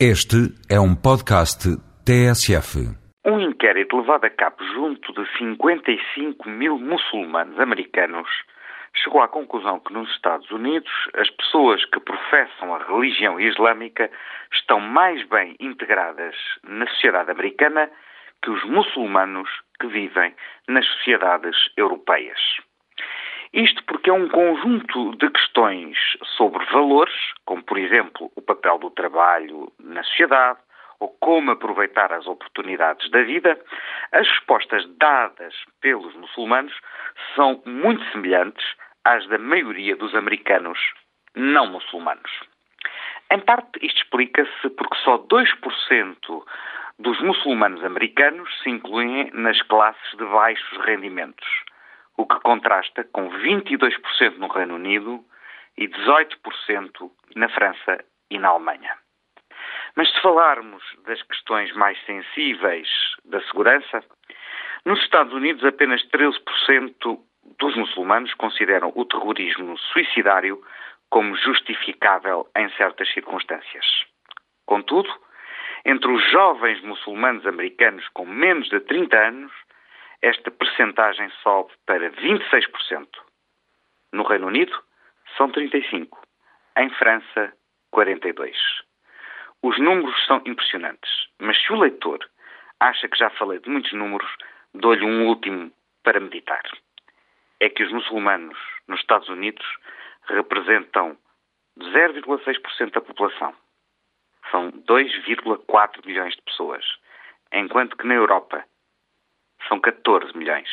Este é um podcast TSF. Um inquérito levado a cabo junto de 55 mil muçulmanos americanos chegou à conclusão que nos Estados Unidos as pessoas que professam a religião islâmica estão mais bem integradas na sociedade americana que os muçulmanos que vivem nas sociedades europeias. Isto porque é um conjunto de questões sobre valores, como por exemplo o papel do trabalho na sociedade ou como aproveitar as oportunidades da vida, as respostas dadas pelos muçulmanos são muito semelhantes às da maioria dos americanos não muçulmanos. Em parte, isto explica-se porque só 2% dos muçulmanos americanos se incluem nas classes de baixos rendimentos o que contrasta com 22% no Reino Unido e 18% na França e na Alemanha. Mas se falarmos das questões mais sensíveis da segurança, nos Estados Unidos apenas 13% dos muçulmanos consideram o terrorismo suicidário como justificável em certas circunstâncias. Contudo, entre os jovens muçulmanos americanos com menos de 30 anos, esta percentagem sobe para 26%. No Reino Unido, são 35%. Em França, 42%. Os números são impressionantes, mas se o leitor acha que já falei de muitos números, dou-lhe um último para meditar. É que os muçulmanos nos Estados Unidos representam 0,6% da população. São 2,4 milhões de pessoas. Enquanto que na Europa são 14 milhões.